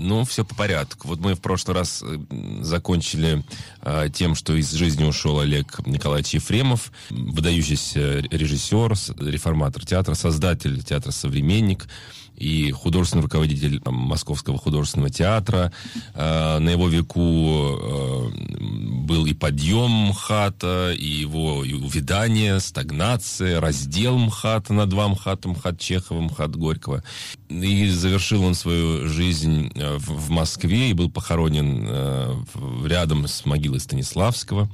Ну, все по порядку. Вот мы в прошлый раз э, закончили э, тем, что из жизни ушел Олег Николаевич Ефремов, выдающийся режиссер, реформатор театра, создатель театра «Современник», и художественный руководитель Московского художественного театра. Э, на его веку э, был и подъем МХАТа, и его увядание, стагнация, раздел МХАТа на два МХАТа, МХАТ Чехова, МХАТ Горького. И завершил он свою жизнь э, в Москве и был похоронен рядом с могилой Станиславского.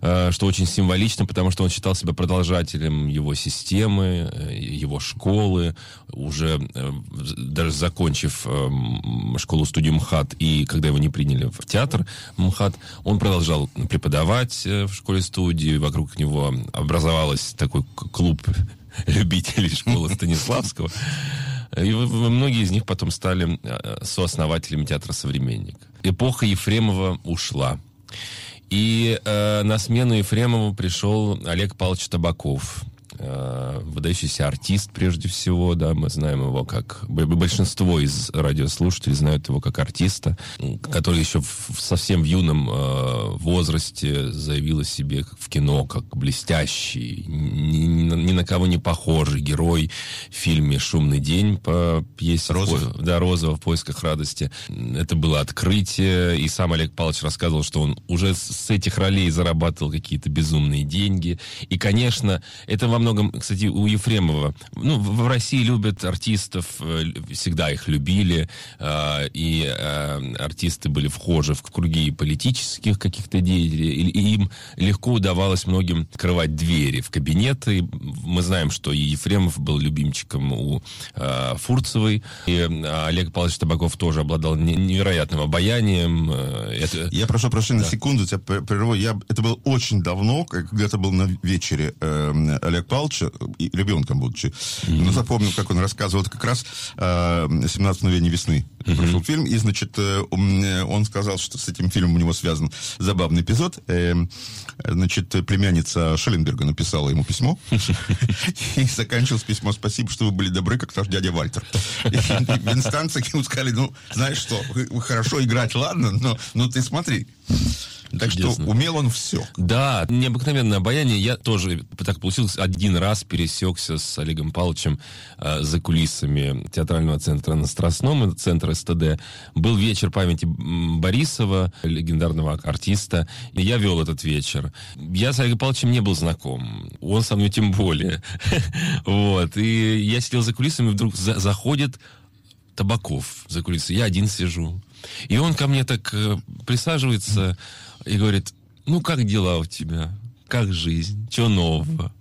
Э, что очень символично, потому что он считал себя продолжателем его системы, э, его школы, уже э, даже закончив школу-студию МХАТ, и когда его не приняли в театр МХАТ, он продолжал преподавать в школе-студии, вокруг него образовалась такой клуб любителей школы Станиславского. И многие из них потом стали сооснователями театра «Современник». Эпоха Ефремова ушла. И э, на смену Ефремову пришел Олег Павлович Табаков, э, выдающийся артист прежде всего, да, мы знаем его как... Большинство из радиослушателей знают его как артиста, который еще в, совсем в юном э, возрасте заявил о себе в кино как блестящий, ни, на кого не похожий герой в фильме «Шумный день» по пьесе Розов. Да, Розова «В поисках радости». Это было открытие, и сам Олег Павлович рассказывал, что он уже с этих ролей зарабатывал какие-то безумные деньги. И, конечно, это во многом, кстати, у Ефремова. Ну, в России любят артистов, э, всегда их любили, э, и э, артисты были вхожи в круги политических каких-то деятелей, и им легко удавалось многим открывать двери в кабинеты. Мы знаем, что и Ефремов был любимчиком у Фурцевой, и Олег Павлович Табаков тоже обладал невероятным обаянием. Это... Я прошу прощения да. на секунду, тебя прерву. Я... Это было очень давно, когда это был на вечере э, Олег Павловича, ребенком будучи. Mm-hmm. Но запомнил, как он рассказывал, это как раз э, «17 мгновений весны». Mm-hmm. Прошел фильм, и, значит, э, он сказал, что с этим фильмом у него связан забавный эпизод. Э, значит, племянница Шелленберга написала ему письмо, и заканчивалось письмо «Спасибо, что вы были добры, как наш дядя Вальтер». В инстанции ему сказали, ну, знаешь что, хорошо играть, ладно, но, но ты смотри. Так Чудесно. что умел он все. Да, необыкновенное обаяние. Я тоже так получилось. Один раз пересекся с Олегом Павловичем э, за кулисами театрального центра на Страстном, центра СТД. Был вечер памяти Борисова, легендарного артиста. И я вел этот вечер. Я с Олегом Павловичем не был знаком. Он со мной тем более. Вот. И я сидел за кулисами, вдруг заходит Табаков за кулисы. Я один сижу. И он ко мне так э, присаживается и говорит, ну как дела у тебя? Как жизнь? Чего нового?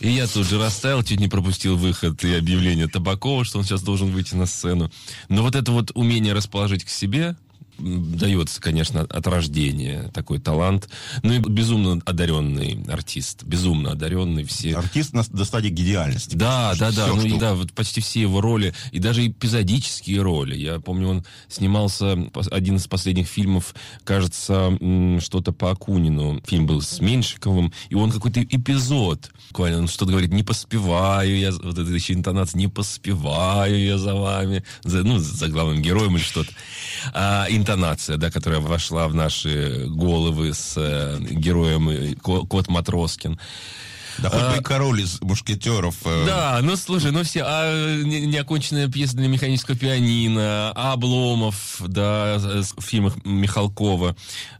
И я тут же расставил, чуть не пропустил выход и объявление Табакова, что он сейчас должен выйти на сцену. Но вот это вот умение расположить к себе, дается, конечно, от рождения такой талант. Ну и безумно одаренный артист. Безумно одаренный все. Артист на, до стадии гениальности. Да, да, да. Все, ну, что... да, вот почти все его роли, и даже эпизодические роли. Я помню, он снимался, один из последних фильмов, кажется, что-то по Акунину. Фильм был с Меньшиковым, и он какой-то эпизод. Буквально он что-то говорит, не поспеваю я, вот это еще интонация, не поспеваю я за вами, за, ну, за главным героем или что-то. А, интонация, да, которая вошла в наши головы с э, героем э, Кот Матроскин. Да хоть бы и король из мушкетеров. Э... Да, ну слушай, ну все, а неоконченная пьеса для механического пианино, а Обломов, да, в фильмах Михалкова.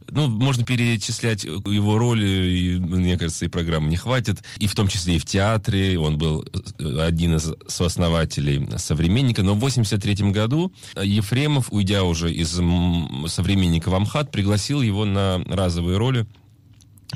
Ну, можно перечислять его роли, и, мне кажется, и программы не хватит. И в том числе и в театре. Он был один из сооснователей «Современника». Но в 83 году Ефремов, уйдя уже из «Современника» в Амхат, пригласил его на разовые роли Э,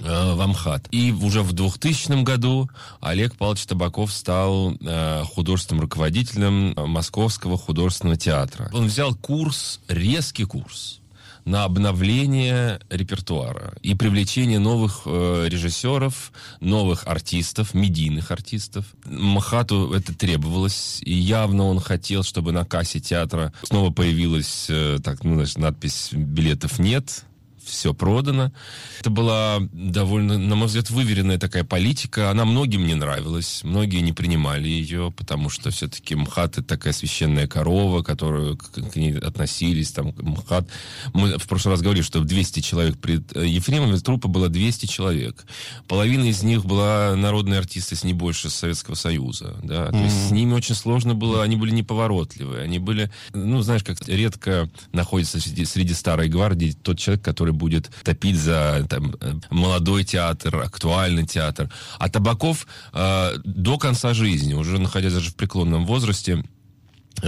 в Амхат. И уже в 2000 году Олег Павлович Табаков стал э, художественным руководителем Московского художественного театра. Он взял курс, резкий курс на обновление репертуара и привлечение новых э, режиссеров, новых артистов, медийных артистов. Махату это требовалось, и явно он хотел, чтобы на кассе театра снова появилась э, так, ну, значит, надпись «билетов нет», все продано. Это была довольно, на мой взгляд, выверенная такая политика. Она многим не нравилась, многие не принимали ее, потому что все-таки МХАТ это такая священная корова, которую к, ней относились. Там, МХАТ. Мы в прошлый раз говорили, что 200 человек при Ефремове трупа было 200 человек. Половина из них была народные артисты, с не больше Советского Союза. Да? Mm-hmm. То есть с ними очень сложно было, они были неповоротливые, они были, ну, знаешь, как редко находится среди, среди старой гвардии тот человек, который будет топить за там, молодой театр, актуальный театр. А Табаков э, до конца жизни, уже находясь даже в преклонном возрасте,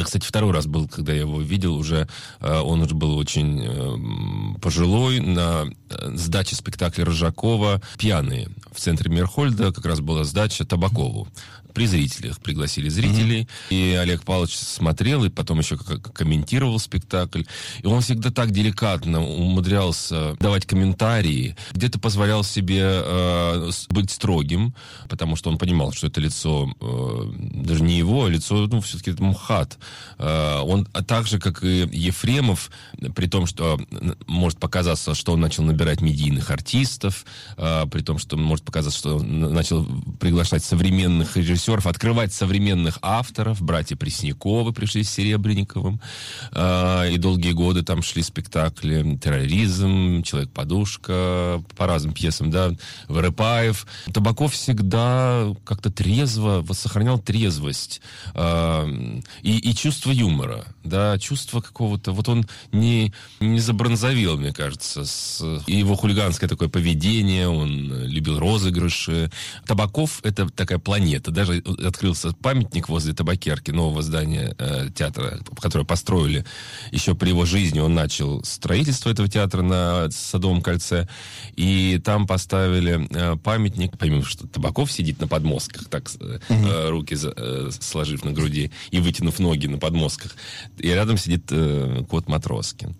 кстати, второй раз был, когда я его видел, уже э, он уже был очень э, пожилой на э, сдаче спектакля Рожакова «Пьяные». В центре Мерхольда как раз была сдача Табакову при зрителях пригласили зрителей, mm-hmm. и Олег Павлович смотрел, и потом еще комментировал спектакль. И он всегда так деликатно умудрялся давать комментарии, где-то позволял себе э, быть строгим, потому что он понимал, что это лицо э, даже не его, а лицо, ну, все-таки это МХАТ. Э, он а так же, как и Ефремов, при том, что может показаться, что он начал набирать медийных артистов, э, при том, что может показаться, что он начал приглашать современных режиссеров, открывать современных авторов. Братья Пресняковы пришли с Серебренниковым. Э, и долгие годы там шли спектакли «Терроризм», «Человек-подушка», по разным пьесам, да, Вырыпаев. Табаков всегда как-то трезво, сохранял трезвость и, и чувство юмора, да, чувство какого-то... Вот он не, не забронзовел, мне кажется, с его хулиганское такое поведение, он любил розыгрыши. Табаков — это такая планета, даже открылся памятник возле табакерки нового здания э, театра, которое построили еще при его жизни. Он начал строительство этого театра на Садовом кольце, и там поставили э, памятник, помимо что Табаков сидит на подмостках, так э, угу. руки э, сложив на груди и вытянув ноги на подмостках, и рядом сидит э, кот Матроскин.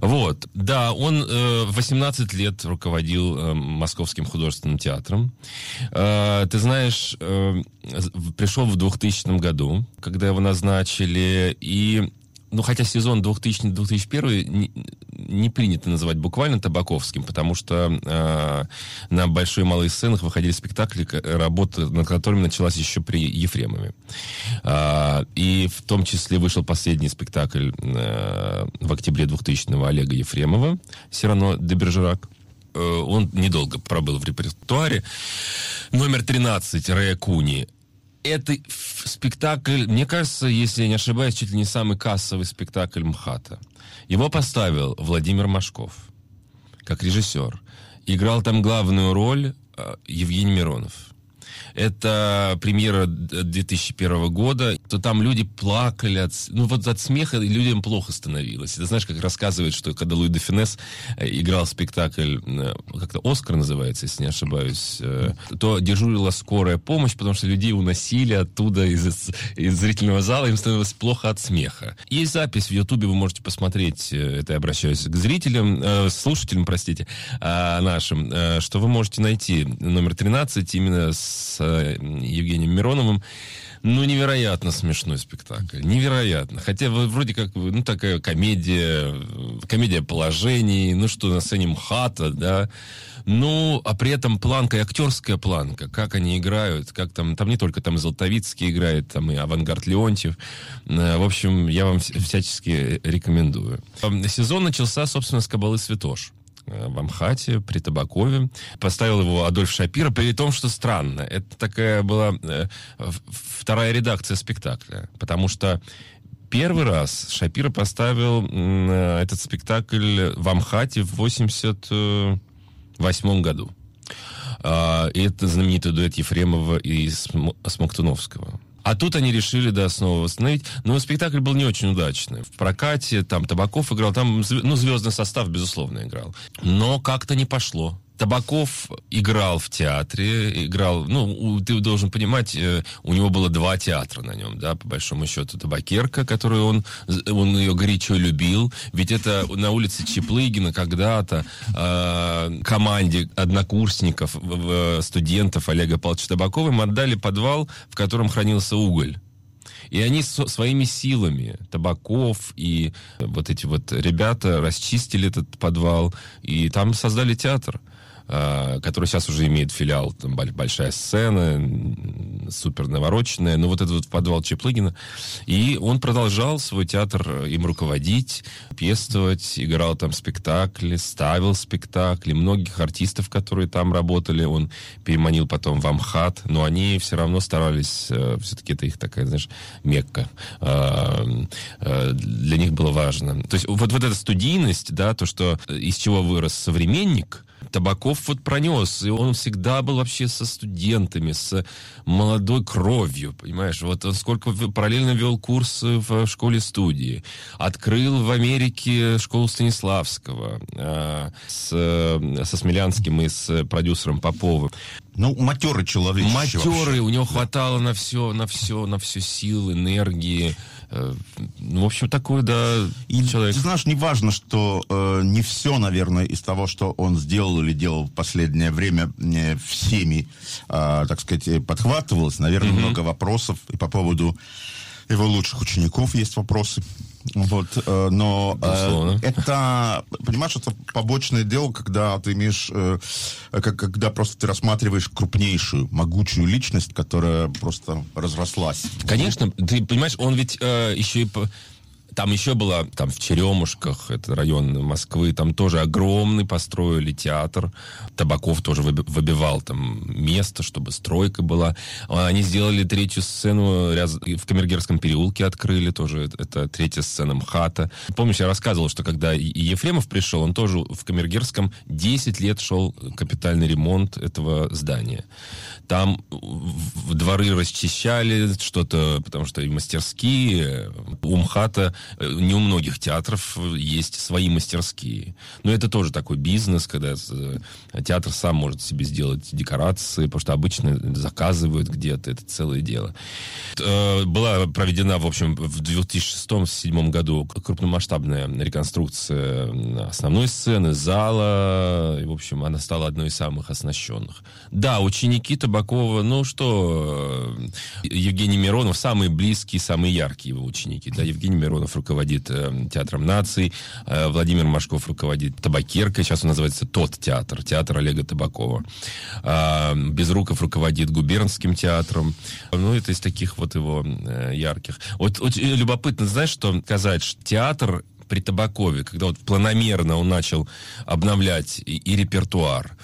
Вот, да, он э, 18 лет руководил э, Московским художественным театром. Э, ты знаешь, э, пришел в 2000 году, когда его назначили, и ну, хотя сезон 2000-2001 не, не принято называть буквально табаковским, потому что э, на большой и малые сценах выходили спектакли, работа над которыми началась еще при Ефремове. Э, и в том числе вышел последний спектакль э, в октябре 2000-го Олега Ефремова «Сирано де Бержерак». Э, он недолго пробыл в репертуаре. Номер 13 Рэя Куни это спектакль, мне кажется, если я не ошибаюсь, чуть ли не самый кассовый спектакль МХАТа. Его поставил Владимир Машков, как режиссер. Играл там главную роль э, Евгений Миронов это премьера 2001 года, то там люди плакали от, ну вот от смеха людям плохо становилось. Ты знаешь, как рассказывают, что когда Луи де Финес э, играл спектакль, э, как-то «Оскар» называется, если не ошибаюсь, э, то дежурила скорая помощь, потому что людей уносили оттуда из, из зрительного зала, им становилось плохо от смеха. Есть запись в Ютубе, вы можете посмотреть, это я обращаюсь к зрителям, слушателям, простите, нашим, что вы можете найти номер 13 именно с Э, Евгением Мироновым. Ну, невероятно смешной спектакль. Невероятно. Хотя вроде как, ну, такая комедия, комедия положений, ну, что на сцене МХАТа, да. Ну, а при этом планка, и актерская планка, как они играют, как там, там не только там Золотовицкий играет, там и Авангард Леонтьев. Э, в общем, я вам всячески рекомендую. Сезон начался, собственно, с Кабалы Святош. Э, в Амхате, при Табакове. Поставил его Адольф Шапира, при том, что странно. Это такая была э, вторая редакция спектакля. Потому что первый раз Шапира поставил э, этот спектакль в Амхате в 88 году. Э, и это знаменитый дуэт Ефремова и Смоктуновского. А тут они решили, да, снова восстановить. Но спектакль был не очень удачный. В прокате там Табаков играл, там, ну, звездный состав, безусловно, играл. Но как-то не пошло. Табаков играл в театре, играл, ну, ты должен понимать, э, у него было два театра на нем, да, по большому счету. Табакерка, которую он, он ее горячо любил, ведь это на улице Чеплыгина когда-то э, команде однокурсников, студентов Олега Павловича Табакова им отдали подвал, в котором хранился уголь. И они со, своими силами, Табаков и вот эти вот ребята расчистили этот подвал, и там создали театр. А, который сейчас уже имеет филиал, там большая сцена, супер навороченная, но вот этот вот подвал Чеплыгина. И он продолжал свой театр им руководить, пестовать, играл там спектакли, ставил спектакли. Многих артистов, которые там работали, он переманил потом в Амхат, но они все равно старались, э, все-таки это их такая, знаешь, мекка. Э, для них было важно. То есть вот, вот эта студийность, да, то, что из чего вырос современник, Табаков вот пронес, и он всегда был вообще со студентами, с молодой кровью, понимаешь? Вот он сколько параллельно вел курсы в школе-студии, открыл в Америке школу Станиславского э, с, со Смелянским и с продюсером Поповым. Ну, матерый человек. Матерый, у него хватало на все, на все, на все сил, энергии. Э, ну, в общем, такой, да, и, человек. Ты знаешь, не важно, что э, не все, наверное, из того, что он сделал или делал в последнее время, э, всеми, э, так сказать, подхватывалось. Наверное, mm-hmm. много вопросов и по поводу его лучших учеников есть вопросы. Вот, э, но э, это, понимаешь, это побочное дело, когда ты имеешь, э, когда просто ты рассматриваешь крупнейшую, могучую личность, которая просто разрослась. Конечно, ты понимаешь, он ведь еще и там еще было, там в Черемушках, это район Москвы, там тоже огромный построили театр. Табаков тоже выбивал там место, чтобы стройка была. Они сделали третью сцену в Камергерском переулке открыли тоже. Это третья сцена МХАТа. Помнишь, я рассказывал, что когда Ефремов пришел, он тоже в Камергерском 10 лет шел капитальный ремонт этого здания. Там дворы расчищали что-то, потому что и мастерские у МХАТа Э, не у многих театров есть свои мастерские. Но это тоже такой бизнес, когда э, театр сам может себе сделать декорации, потому что обычно заказывают где-то, это целое дело. Э, была проведена, в общем, в 2006-2007 году крупномасштабная реконструкция основной сцены, зала, и, в общем, она стала одной из самых оснащенных. Да, ученики Табакова, ну что, Евгений Миронов, самые близкие, самые яркие его ученики, да, Евгений Миронов руководит э, Театром наций, э, Владимир Машков руководит Табакеркой, сейчас он называется «Тот театр», театр Олега Табакова. Э, Безруков руководит Губернским театром. Ну, это из таких вот его э, ярких. Вот, вот любопытно, знаешь, что сказать, что театр при Табакове, когда вот планомерно он начал обновлять и, и репертуар,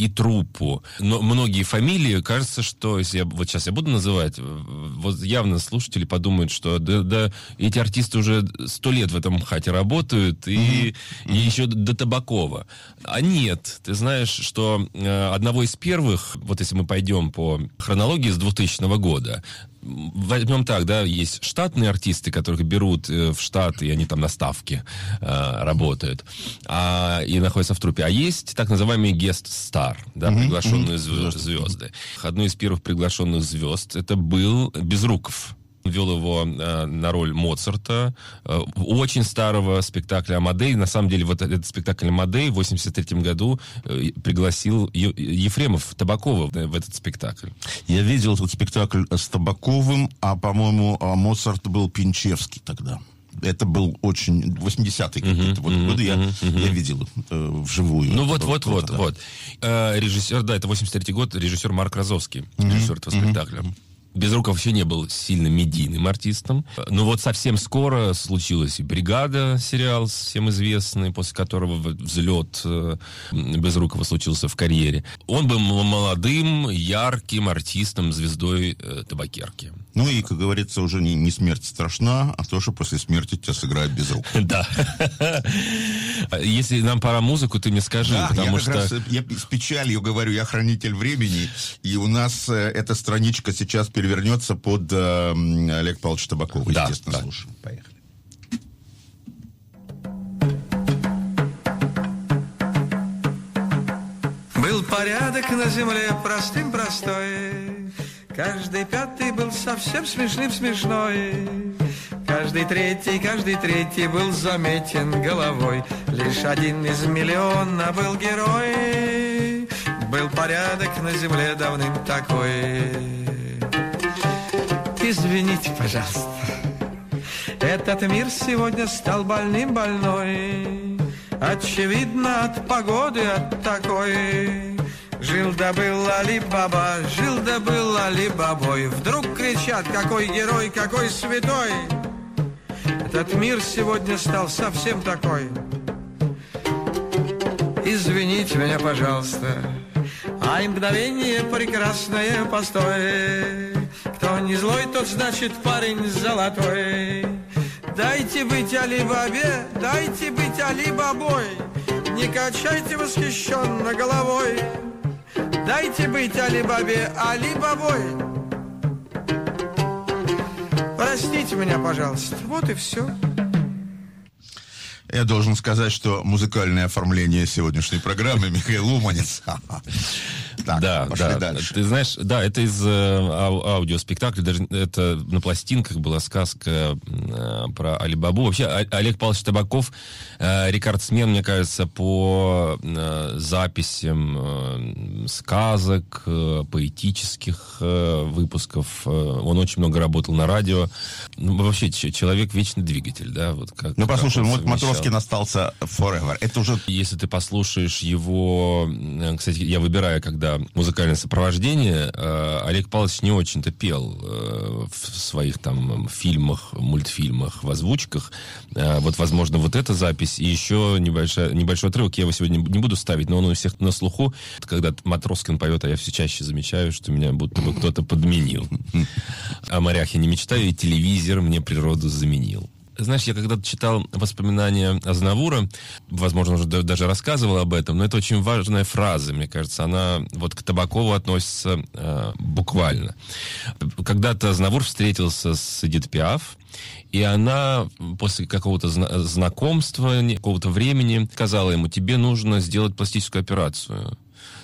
и труппу. Но многие фамилии, кажется, что, если я, вот сейчас я буду называть, вот явно слушатели подумают, что да, да эти артисты уже сто лет в этом хате работают, и, mm-hmm. и еще до Табакова. А нет, ты знаешь, что э, одного из первых, вот если мы пойдем по хронологии с 2000 года, возьмем так, да, есть штатные артисты, которых берут э, в штат, и они там на ставке э, работают, а, и находятся в трупе. А есть так называемые гест-стар, да, mm-hmm. приглашенные mm-hmm. звезды. Одной из первых приглашенных звезд это был Безруков вел его э, на роль Моцарта, э, очень старого спектакля «Амадей». На самом деле, вот этот спектакль «Амадей» в 83 году э, пригласил Е- Ефремов Табакова в этот спектакль. Я видел этот спектакль с Табаковым, а, по-моему, а Моцарт был Пинчевский тогда это был очень 80-е uh-huh, вот uh-huh, годы, я, uh-huh. я видел э, вживую. Ну вот, вот, вот, да. вот. Э, режиссер, да, это 83-й год, режиссер Марк Розовский, uh-huh, режиссер этого uh-huh. спектакля. Безруков вообще не был сильно медийным артистом. Но вот совсем скоро случилась и «Бригада», сериал всем известный, после которого взлет э, Безрукова случился в карьере. Он был молодым, ярким артистом, звездой э, табакерки. Ну и, как говорится, уже не, не смерть страшна, а то, что после смерти тебя сыграют без рук. Да. Если нам пора музыку, ты мне скажи, да, потому я что... Раз, я с печалью говорю, я хранитель времени, и у нас э, эта страничка сейчас перевернется под э, Олег Павлович Табаков. Да, естественно, да. слушаем. Поехали. Был порядок на земле простым простой, Каждый пятый был совсем смешным смешной. Каждый третий, каждый третий был заметен головой. Лишь один из миллиона был герой. Был порядок на земле давным такой. Извините, пожалуйста. Этот мир сегодня стал больным больной. Очевидно, от погоды, от такой. Жил да был Али-Баба, жил да был Али-Бабой. Вдруг кричат, какой герой, какой святой. Этот мир сегодня стал совсем такой. Извините меня, пожалуйста, а мгновение прекрасное постой. Кто не злой, тот значит парень золотой. Дайте быть Али-Бабе, дайте быть Али-Бабой. Не качайте восхищенно головой. Дайте быть Али-Бабе, Али-Бабой. Простите меня, пожалуйста. Вот и все. Я должен сказать, что музыкальное оформление сегодняшней программы Михаил Луманец. Так, да, пошли да. дальше. Ты знаешь, да, это из э, ау- аудиоспектакля, даже это на пластинках была сказка э, про Алибабу. Вообще, Олег Павлович Табаков э, рекордсмен, мне кажется, по э, записям э, сказок, э, поэтических э, выпусков. Э, он очень много работал на радио. Ну, вообще, человек вечный двигатель, да? Вот как, ну, послушай, вот Матроскин остался forever. Это уже... Если ты послушаешь его... Э, кстати, я выбираю, когда музыкальное сопровождение, э, Олег Павлович не очень-то пел э, в своих там фильмах, мультфильмах, в озвучках. Э, вот, возможно, вот эта запись и еще небольшой, небольшой отрывок. Я его сегодня не буду ставить, но он у всех на слуху. Когда Матроскин поет, а я все чаще замечаю, что меня будто бы кто-то подменил. О морях я не мечтаю, и телевизор мне природу заменил. Знаешь, я когда-то читал воспоминания Азнавура, возможно, уже даже рассказывал об этом, но это очень важная фраза, мне кажется. Она вот к Табакову относится э, буквально. Когда-то Азнавур встретился с Эдит Пиаф, и она после какого-то зна- знакомства, какого-то времени сказала ему, тебе нужно сделать пластическую операцию.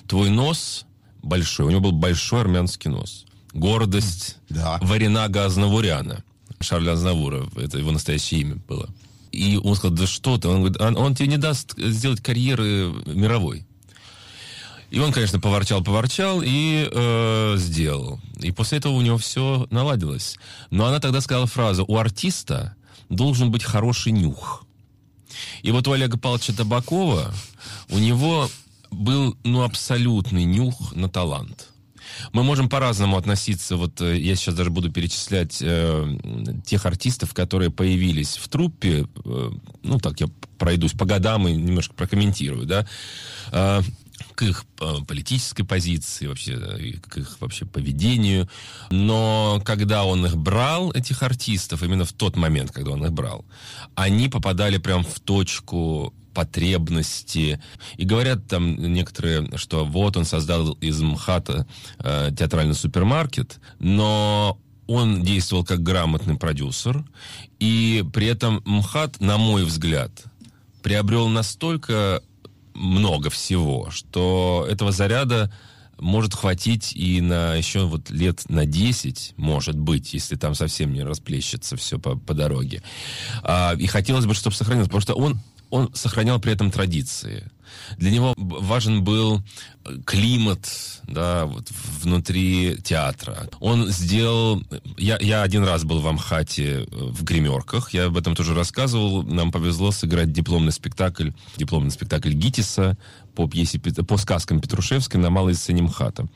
Твой нос большой, у него был большой армянский нос. Гордость да. Варенага Азнавуряна. Шарля Азнавура, это его настоящее имя было. И он сказал, да что ты, он говорит, он, он тебе не даст сделать карьеры мировой. И он, конечно, поворчал, поворчал и э, сделал. И после этого у него все наладилось. Но она тогда сказала фразу: у артиста должен быть хороший нюх. И вот у Олега Павловича Табакова у него был ну абсолютный нюх на талант. Мы можем по-разному относиться. Вот э, я сейчас даже буду перечислять э, тех артистов, которые появились в труппе. Э, ну, так, я пройдусь по годам и немножко прокомментирую, да. Э, к их э, политической позиции, вообще, к их вообще поведению. Но когда он их брал, этих артистов, именно в тот момент, когда он их брал, они попадали прям в точку потребности. И говорят там некоторые, что вот он создал из МХАТа э, театральный супермаркет, но он действовал как грамотный продюсер, и при этом МХАТ, на мой взгляд, приобрел настолько много всего, что этого заряда может хватить и на еще вот лет на 10, может быть, если там совсем не расплещется все по, по дороге. А, и хотелось бы, чтобы сохранилось, потому что он он сохранял при этом традиции. Для него важен был э, климат, да, вот внутри театра. Он сделал... Я, я один раз был в Амхате э, в гримерках, я об этом тоже рассказывал. Нам повезло сыграть дипломный спектакль, дипломный спектакль Гитиса по пьесе, по сказкам Петрушевской на малой сцене МХАТа.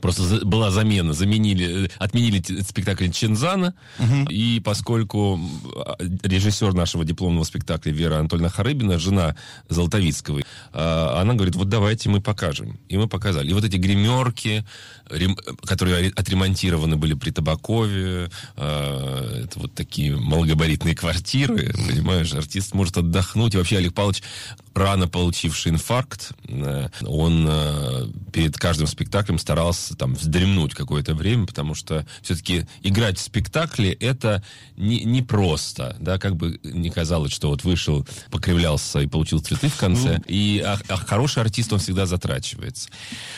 Просто была замена, заменили, э, отменили спектакль Чензана, угу. и поскольку а, режиссер нашего дипломного спектакля Вера Анатольевна Харыбина, жена Золотовицкого, а, она говорит, вот давайте мы покажем. И мы показали. И вот эти гримерки, которые отремонтированы были при Табакове, а, это вот такие малогабаритные квартиры, понимаешь, артист может отдохнуть. И вообще Олег Павлович рано получивший инфаркт, э, он э, перед каждым спектаклем старался там вздремнуть какое-то время, потому что все-таки играть в спектакле это не, не просто, да, как бы не казалось, что вот вышел, покривлялся и получил цветы в конце, ну... и а, а хороший артист, он всегда затрачивается.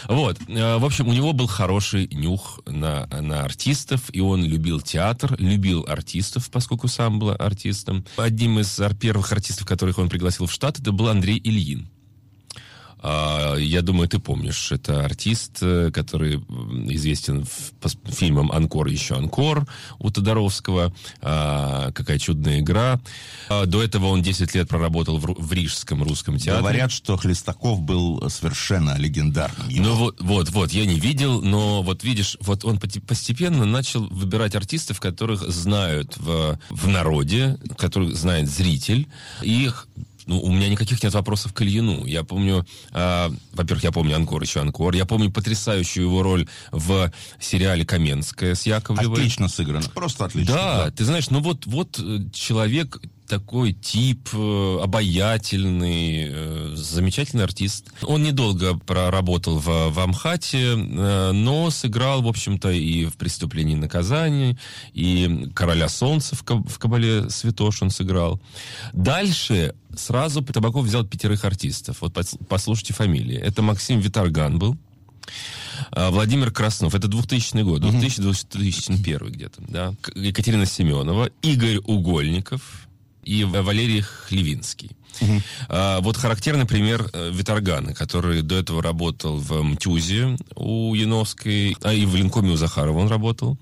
Вот, э, в общем, у него был хороший нюх на, на артистов, и он любил театр, любил артистов, поскольку сам был артистом. Одним из первых артистов, которых он пригласил в штат, это был Андрей Андрей Ильин. А, я думаю, ты помнишь, это артист, э, который известен по фильмам «Анкор» еще «Анкор» у Тодоровского. А, «Какая чудная игра». А, до этого он 10 лет проработал в Рижском русском театре. Говорят, что Хлестаков был совершенно легендарным. Ну вот, вот, вот, я не видел, но вот видишь, вот он постепенно начал выбирать артистов, которых знают в, в народе, которых знает зритель, и их ну, у меня никаких нет вопросов к Ильину. Я помню, э, во-первых, я помню «Анкор», еще «Анкор». Я помню потрясающую его роль в сериале «Каменская» с Яковлевой. Отлично сыграно, просто отлично. Да, да. ты знаешь, ну вот, вот э, человек такой тип, э, обаятельный, э, замечательный артист. Он недолго проработал в, в Амхате, э, но сыграл, в общем-то, и в «Преступлении и наказании», и «Короля солнца» в, в «Кабале святош» он сыграл. Дальше сразу Табаков взял пятерых артистов. Вот послушайте фамилии. Это Максим Виторган был, Владимир Краснов, это 2000 год, 2000-2001 где-то, да. Екатерина Семенова, Игорь Угольников, и Валерий Хлевинский. Угу. А, вот характерный пример э, Виторгана, который до этого работал в МТЮЗе у Яновской, а и в Линкоме у Захарова он работал.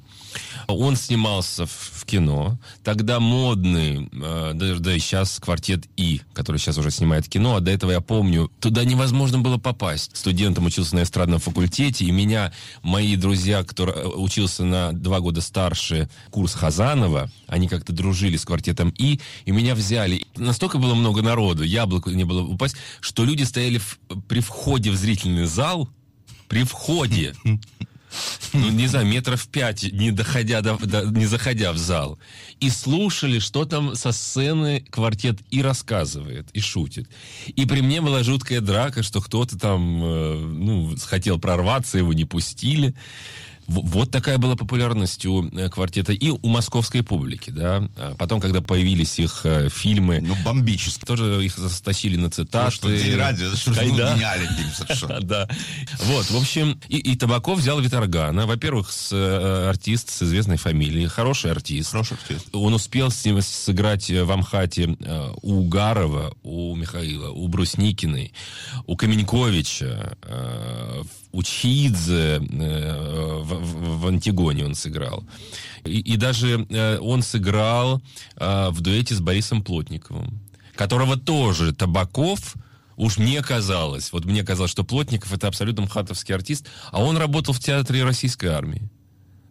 Он снимался в, кино. Тогда модный, э, да, да и сейчас квартет И, который сейчас уже снимает кино, а до этого я помню, туда невозможно было попасть. Студентом учился на эстрадном факультете, и меня мои друзья, который э, учился на два года старше курс Хазанова, они как-то дружили с квартетом И, и меня взяли. Настолько было много народу, яблоку не было упасть, что люди стояли в, при входе в зрительный зал, при входе ну, не знаю, метров пять, не доходя до, до, не заходя в зал, и слушали, что там со сцены квартет и рассказывает, и шутит. И при мне была жуткая драка, что кто-то там, э, ну, хотел прорваться, его не пустили. Вот такая была популярность у э, квартета и у московской публики, да. А потом, когда появились их э, фильмы... Ну, бомбически. Тоже их застащили на цитаты. Ну, что день ради, что ну, фильм совершенно. Да. Вот, в общем, и, и Табаков взял Виторгана. Во-первых, с, э, артист с известной фамилией, хороший артист. Хороший артист. Он успел с ним сыграть в Амхате у Угарова, у Михаила, у Брусникиной, у Каменьковича, у Чидзе э, в, в, Антигоне он сыграл. И, и даже э, он сыграл э, в дуэте с Борисом Плотниковым, которого тоже Табаков уж мне казалось, вот мне казалось, что Плотников это абсолютно мхатовский артист, а он работал в театре российской армии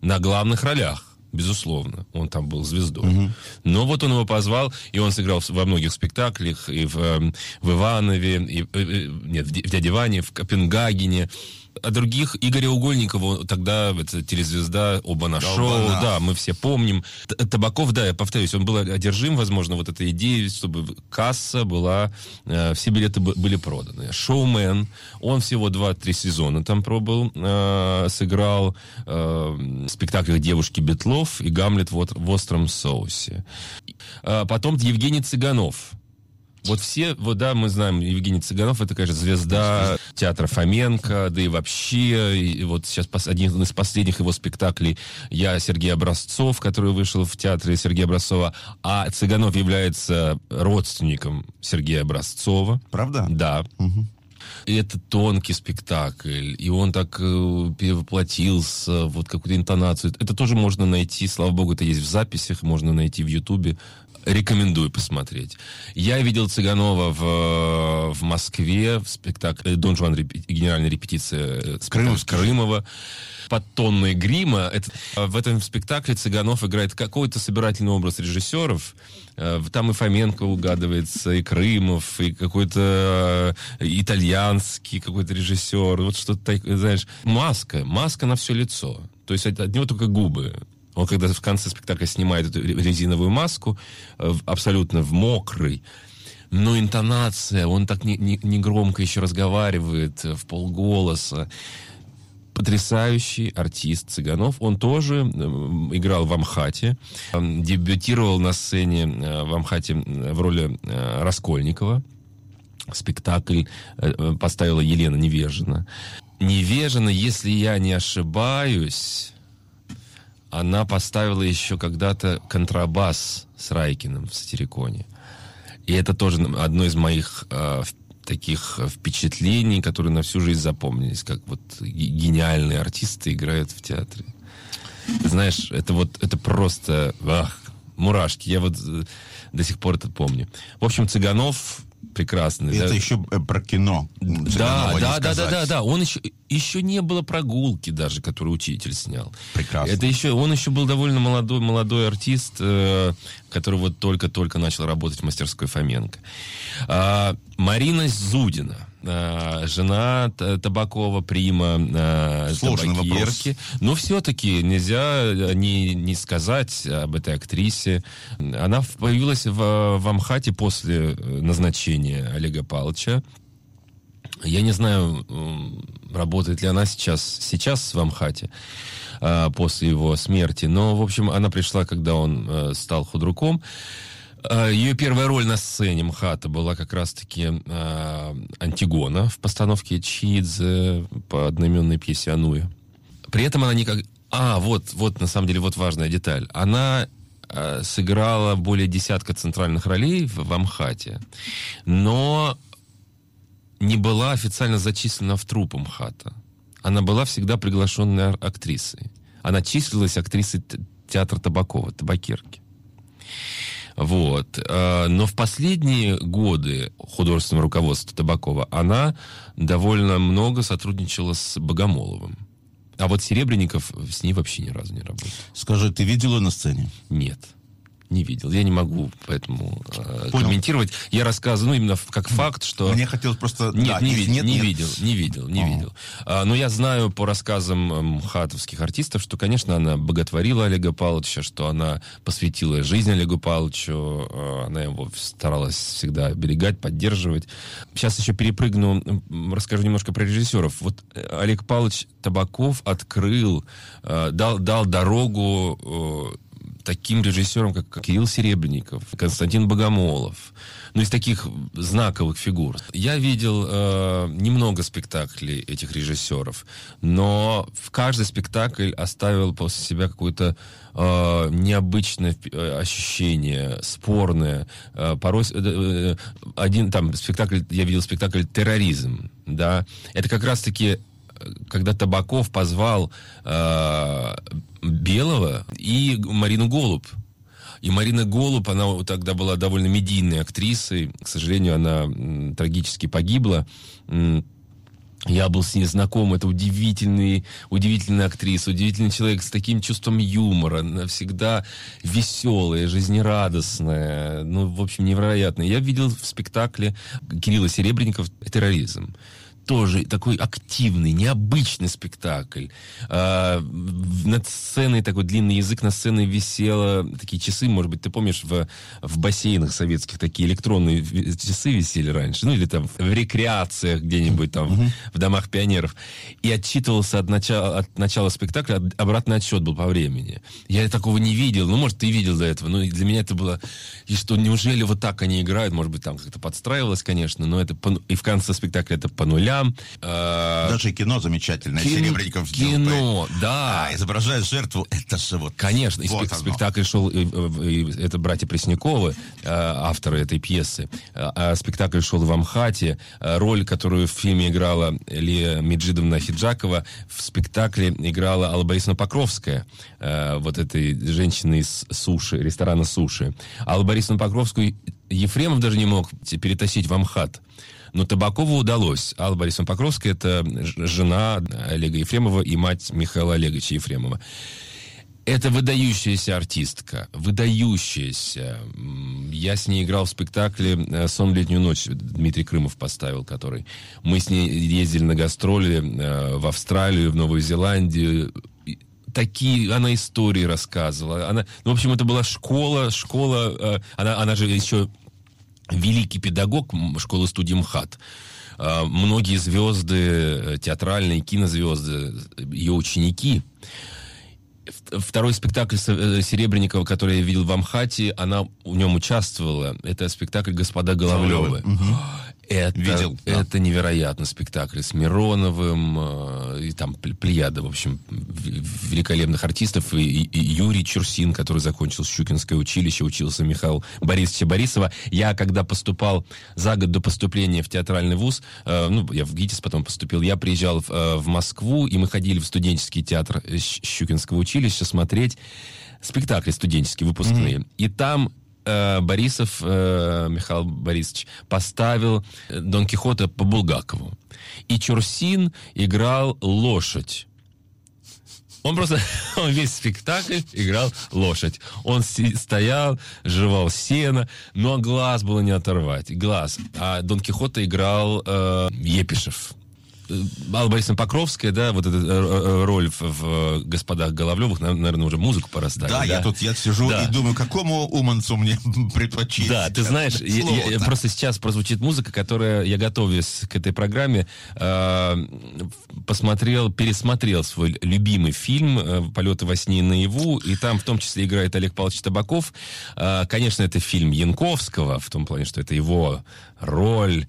на главных ролях безусловно, он там был звездой. Угу. Но вот он его позвал, и он сыграл во многих спектаклях, и в, эм, в Иванове, и, и, нет, в Дяде Ване, в Копенгагене о других Игоря Угольникова, тогда это телезвезда оба на шоу, да, мы все помним. Табаков, да, я повторюсь, он был одержим, возможно, вот этой идеей, чтобы касса была, э, все билеты были проданы. Шоумен, он всего 2-3 сезона там пробыл, э, сыграл э, в спектаклях «Девушки Бетлов» и «Гамлет в, в остром соусе». Э, потом Евгений Цыганов, вот все, вот да, мы знаем, Евгений Цыганов, это, конечно, звезда театра Фоменко, да и вообще, и вот сейчас один из последних его спектаклей «Я Сергей Образцов», который вышел в театре Сергея Образцова, а Цыганов является родственником Сергея Образцова. Правда? Да. Угу. И это тонкий спектакль, и он так э, перевоплотился, вот какую-то интонацию. Это тоже можно найти, слава богу, это есть в записях, можно найти в Ютубе рекомендую посмотреть. Я видел Цыганова в, в Москве в спектакле «Дон Жуан. Репи, генеральная репетиция» с Крымов, Крымова под тонной грима. Это, в этом спектакле Цыганов играет какой-то собирательный образ режиссеров. Э, там и Фоменко угадывается, и Крымов, и какой-то э, итальянский какой-то режиссер. Вот что-то, знаешь, маска, маска на все лицо. То есть от него только губы. Он когда в конце спектакля снимает эту резиновую маску, э, абсолютно в мокрый, но интонация, он так не, не, не громко еще разговаривает, э, в полголоса. Потрясающий артист Цыганов. Он тоже э, играл в Амхате, дебютировал на сцене в Амхате в роли Раскольникова. Спектакль поставила Елена Невежина. Невежина, если я не ошибаюсь, она поставила еще когда-то контрабас с Райкиным в Сатириконе. И это тоже одно из моих э, таких впечатлений, которые на всю жизнь запомнились, как вот гениальные артисты играют в театре. Знаешь, это вот, это просто, ах, мурашки. Я вот э, до сих пор это помню. В общем, Цыганов прекрасный. Это да? еще э, про кино. Да, да, да, да, да, да. Он еще, еще не было прогулки даже, которую учитель снял. Прекрасно. Это еще, он еще был довольно молодой, молодой артист, э, который вот только-только начал работать в мастерской Фоменко. А, Марина Зудина жена Табакова, прима э, Сложный табакерки. Вопрос. Но все-таки нельзя э, не, не сказать об этой актрисе. Она появилась в, в Амхате после назначения Олега Павловича. Я не знаю, работает ли она сейчас, сейчас в Амхате после его смерти, но, в общем, она пришла, когда он стал худруком. Э, Ее первая роль на сцене МХАТа была как раз-таки э, Антигона в постановке Чидзе по одноименной пьесе Ануя. При этом она никак... А, вот, вот на самом деле вот важная деталь. Она э, сыграла более десятка центральных ролей в, в Амхате, но не была официально зачислена в труп МХАТа. Она была всегда приглашенной актрисой. Она числилась актрисой театра Табакова, табакерки. Вот. Э, но в последние годы художественного руководства Табакова она довольно много сотрудничала с Богомоловым. А вот Серебренников с ней вообще ни разу не работал. Скажи, ты видел ее на сцене? Нет не видел. Я не могу поэтому э, комментировать. Я рассказываю, ну, именно как факт, что... Мне хотелось просто... Нет, да, не, вид... нет, не нет. видел, не видел, не а. видел. А, но я знаю по рассказам хатовских артистов, что, конечно, она боготворила Олега Павловича, что она посвятила жизнь Олегу Павловичу, а, она его старалась всегда оберегать, поддерживать. Сейчас еще перепрыгну, расскажу немножко про режиссеров. Вот э, Олег Павлович Табаков открыл, э, дал, дал дорогу таким режиссером, как Кирилл Серебренников, Константин Богомолов, ну, из таких знаковых фигур. Я видел э, немного спектаклей этих режиссеров, но в каждый спектакль оставил после себя какое-то э, необычное э, ощущение, спорное. Э, порой э, э, один там спектакль, я видел спектакль «Терроризм», да, это как раз-таки когда Табаков позвал Белого и Марину Голуб. И Марина Голуб, она тогда была довольно медийной актрисой. К сожалению, она трагически погибла. Я был с ней знаком, это удивительный, удивительная актриса, удивительный человек с таким чувством юмора, всегда веселая, жизнерадостная, ну, в общем, невероятная. Я видел в спектакле Кирилла Серебренников «Терроризм» тоже такой активный, необычный спектакль. А, над сценой такой длинный язык, на сцене висело такие часы, может быть, ты помнишь, в, в бассейнах советских такие электронные часы висели раньше, ну или там в рекреациях где-нибудь там, uh-huh. в домах пионеров. И отчитывался от начала, от начала спектакля, обратный отсчет был по времени. Я такого не видел, ну, может, ты видел до этого, но для меня это было, и что, неужели вот так они играют, может быть, там как-то подстраивалось, конечно, но это, по, и в конце спектакля это по нулям, Э, Даже кино замечательное, Кин... Серебренников Кино, да. А, изображает жертву, это же вот... Конечно, вот и спектакль шел, и, и, и, это братья Пресняковы, э, авторы этой пьесы. А спектакль шел в Амхате. Роль, которую в фильме играла Лия Меджидовна Хиджакова, в спектакле играла Алла Борисовна Покровская, э, вот этой женщины из суши, ресторана суши. Алла Борисовна Покровскую Ефремов даже не мог перетащить в Амхат. Но Табакову удалось. Алла Борисовна Покровская – это жена Олега Ефремова и мать Михаила Олеговича Ефремова. Это выдающаяся артистка, выдающаяся. Я с ней играл в спектакле э, «Сон в летнюю ночь». Дмитрий Крымов поставил, который. Мы с ней ездили на гастроли э, в Австралию, в Новую Зеландию. Такие, она истории рассказывала. Она, ну, в общем, это была школа, школа. Э, она, она же еще великий педагог школы-студии МХАТ. А, многие звезды, э, театральные кинозвезды, ее ученики. Второй спектакль э, Серебренникова, который я видел в Амхате, она в нем участвовала. Это спектакль «Господа Головлевы». Угу. Это, Видел, да. это невероятно спектакль с Мироновым, э, и там пл- плеяда, в общем, великолепных артистов. И, и- и Юрий Чурсин, который закончил Щукинское училище, учился Михаил Борисовича Борисова. Я, когда поступал за год до поступления в театральный вуз, э, ну, я в ГИТИС потом поступил, я приезжал в, э, в Москву, и мы ходили в студенческий театр Щукинского училища смотреть спектакли студенческие, выпускные. И там э, Борисов, э, Михаил Борисович, поставил э, Дон Кихота по Булгакову. И Чурсин играл лошадь. Он просто, он весь спектакль играл лошадь. Он стоял, жевал сено, но глаз было не оторвать. Глаз. А Дон Кихота играл э, Епишев. Э, Алла Борисовна Покровская, да, вот эта э, э, роль в, в «Господах Головлевых», на- наверное, уже музыку пора ставить. Да, я тут я сижу Да. и думаю, какому уманцу мне предпочесть. Да, ты знаешь, я- я- я- просто сейчас прозвучит музыка, которая я готовясь к этой программе э, посмотрел, пересмотрел свой любимый фильм э, "Полеты во сне и наяву", и там в том числе играет Олег Павлович Табаков. Э, конечно, это фильм Янковского в том плане, что это его роль.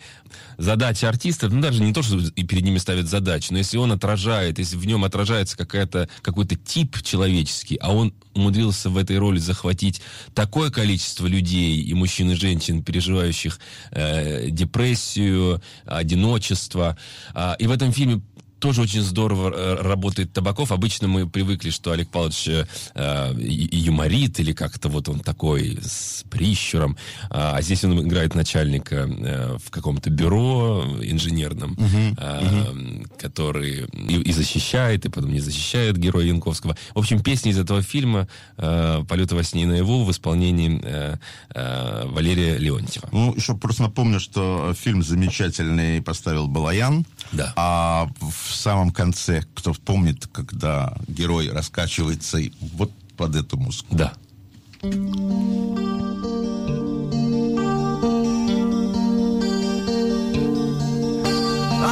Задача артиста, ну даже не то, что и перед ними ставят задачу, но если он отражает, если в нем отражается какая-то какой-то тип человеческий, а он умудрился в этой роли захватить такое количество людей и мужчин и женщин, переживающих э, депрессию, одиночество, А, и в этом фильме тоже очень здорово э, работает Табаков. Обычно мы привыкли, что Олег Павлович э, э, юморит, или как-то вот он такой с прищуром. А а здесь он играет начальника э, в каком-то бюро инженерном, э, который и, и защищает, и потом не защищает героя Янковского. В общем, песня из этого фильма э, «Полеты во сне и наяву» в исполнении э, э, Валерия Леонтьева. Ну, еще просто напомню, что фильм замечательный поставил Балаян. Да. А в самом конце, кто помнит, когда герой раскачивается и вот под эту музыку. Да.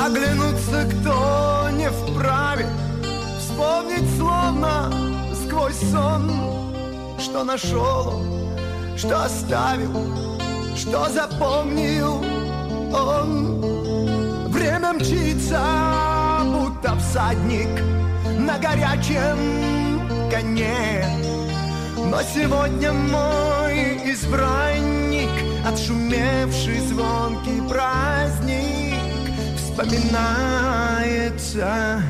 Оглянуться кто не вправе Вспомнить словно сквозь сон Что нашел что оставил Что запомнил он Время мчится, будто всадник На горячем коне. Но сегодня мой избранник Отшумевший звонкий праздник Вспоминается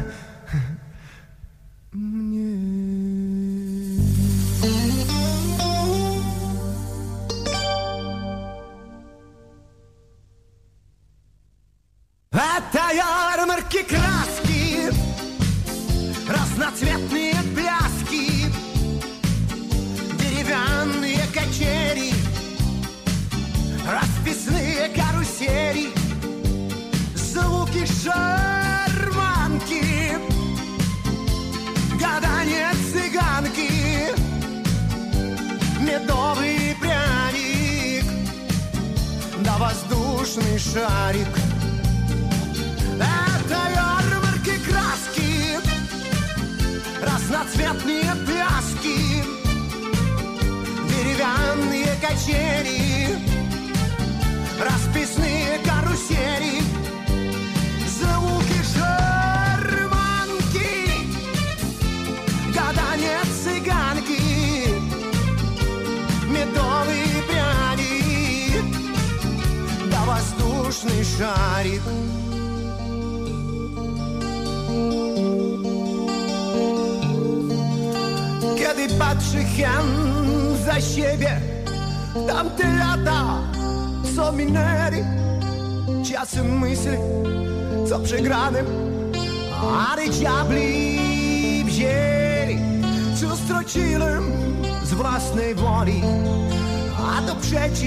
шарик Это ярмарки краски Разноцветные пляски Деревянные качели Расписные карусели воздушный шарик Kiedy patrzy hen za siebie Tamte lata, co minęli Czasem myśli, co przegranym Ale diabli wzięli Co strociłem z własnej woli A to przeciw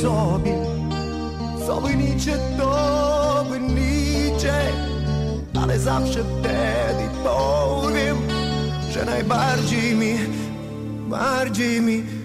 sobie Nicze, to by nicze Ale zawsze wtedy powiem Że najbardziej mi, bardziej mi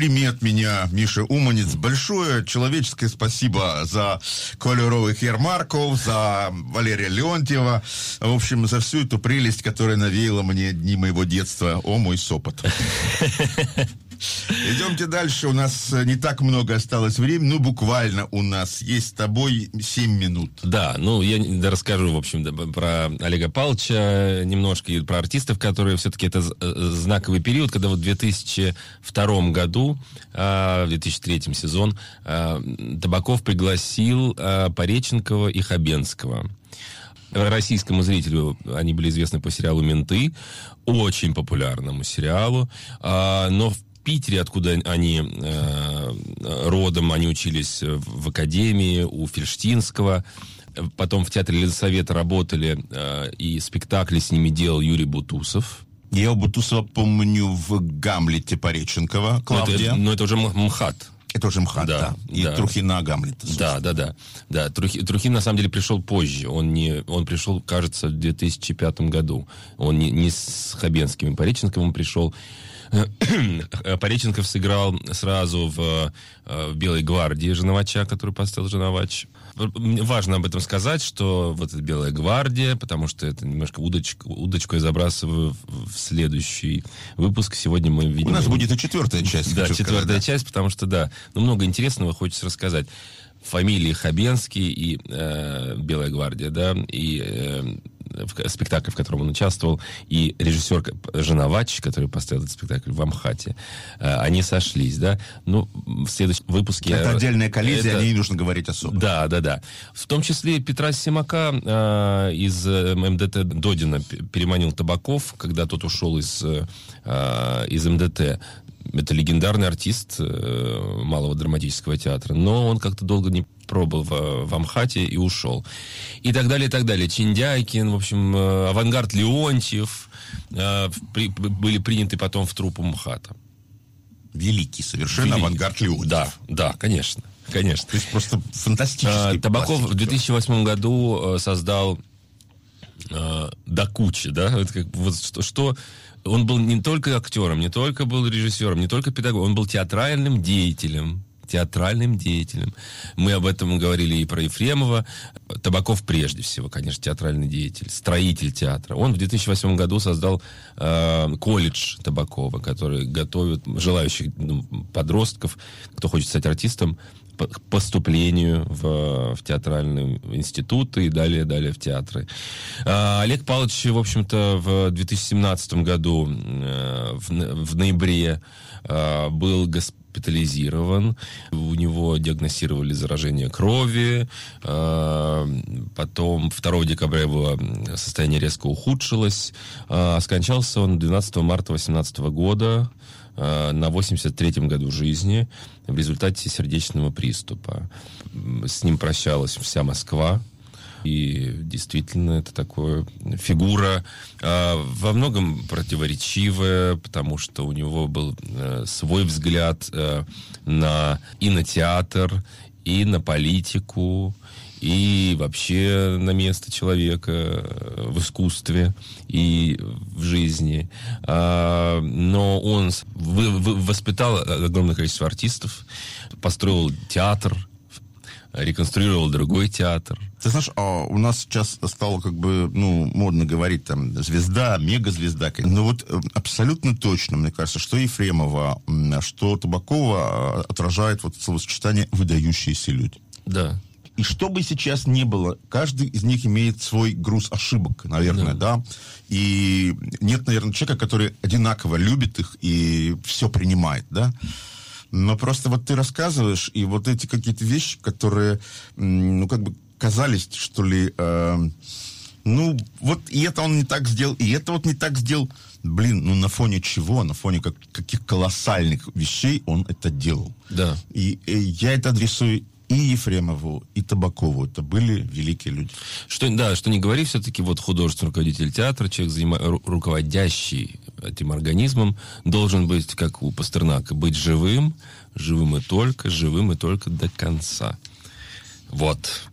прими от меня, Миша Уманец, большое человеческое спасибо за кольоровых ярмарков, за Валерия Леонтьева, в общем, за всю эту прелесть, которая навеяла мне дни моего детства. О, мой сопот. Идемте дальше. У нас не так много осталось времени. Ну, буквально у нас есть с тобой 7 минут. Да, ну, я расскажу, в общем, про Олега Павловича немножко и про артистов, которые все-таки это э, знаковый период, когда вот в 2002 году, в 2003 сезон, а, Табаков пригласил а, Пореченкова и Хабенского российскому зрителю они были известны по сериалу «Менты», очень популярному сериалу, а, но в Питере, откуда они э, родом, они учились в академии у Фельштинского. Потом в театре Ленсовета работали, э, и спектакли с ними делал Юрий Бутусов. Я у Бутусова помню в «Гамлете» Пореченкова, Клавдия. Но это, но это уже МХАТ. Это уже МХАТ, да. да. И да. Трухина Гамлета. Да, да, да. да. Трухи, Трухин, на самом деле, пришел позже. Он, не, он пришел, кажется, в 2005 году. Он не, не с Хабенским и Пореченковым пришел. Пореченков сыграл сразу в, э, в «Белой гвардии» Женовача, который поставил Женовач. Важно об этом сказать, что вот эта «Белая гвардия», потому что это немножко удочку, удочку я забрасываю в, следующий выпуск. Сегодня мы видим... У нас будет и четвертая часть. Да, четвертая сказать, часть, потому что, да, ну, много интересного хочется рассказать фамилии Хабенский и э, Белая гвардия, да, и э, в спектакле, в котором он участвовал, и режиссер Женовач, который поставил этот спектакль в Амхате, э, они сошлись, да. Ну, в следующем выпуске... Это отдельная коллизия, это... о ней нужно говорить особо. Да, да, да. В том числе Петра Симака э, из э, МДТ Додина переманил Табаков, когда тот ушел из, э, из МДТ это легендарный артист э, малого драматического театра, но он как-то долго не пробыл в, в Амхате и ушел. И так далее, и так далее. Чиндяйкин, в общем, э, авангард Леонтьев э, при, были приняты потом в труппу МХАТа. Великий совершенно Великий. авангард Леонтьев. Да, да, конечно. Конечно. То есть просто фантастический. А, Табаков в 2008 году э, создал э, до кучи, да, вот, как, вот что, что он был не только актером, не только был режиссером, не только педагогом, он был театральным деятелем театральным деятелем. Мы об этом говорили и про Ефремова. Табаков прежде всего, конечно, театральный деятель, строитель театра. Он в 2008 году создал э, колледж Табакова, который готовит желающих ну, подростков, кто хочет стать артистом, поступлению в, в театральные институты и далее, далее в театры. А, Олег Павлович, в общем-то, в 2017 году, э, в, в ноябре, э, был госпитализирован. У него диагностировали заражение крови. Э, потом 2 декабря его состояние резко ухудшилось. Скончался он 12 марта 2018 года на 83-м году жизни в результате сердечного приступа. С ним прощалась вся Москва. И действительно, это такая фигура э, во многом противоречивая, потому что у него был э, свой взгляд э, на, и на театр, и на политику, и вообще на место человека э, в искусстве и в жизни. А, но он воспитал огромное количество артистов, построил театр, реконструировал другой театр. Ты знаешь, а у нас сейчас стало как бы, ну, модно говорить там звезда, мегазвезда. Но вот э, абсолютно точно, мне кажется, что Ефремова, что Табакова отражает вот словосочетание «выдающиеся люди». Да. И что бы сейчас ни было, каждый из них имеет свой груз ошибок, наверное, да. да? И нет, наверное, человека, который одинаково любит их и все принимает, да. Но просто вот ты рассказываешь, и вот эти какие-то вещи, которые, ну, как бы казались, что ли, э, ну, вот и это он не так сделал, и это вот не так сделал. Блин, ну на фоне чего, на фоне как, каких колоссальных вещей он это делал. Да. И, и я это адресую и Ефремову, и Табакову. Это были великие люди. Что, да, что не говори, все-таки вот художественный руководитель театра, человек, занима, руководящий этим организмом, должен быть, как у Пастернака, быть живым, живым и только, живым и только до конца. Вот.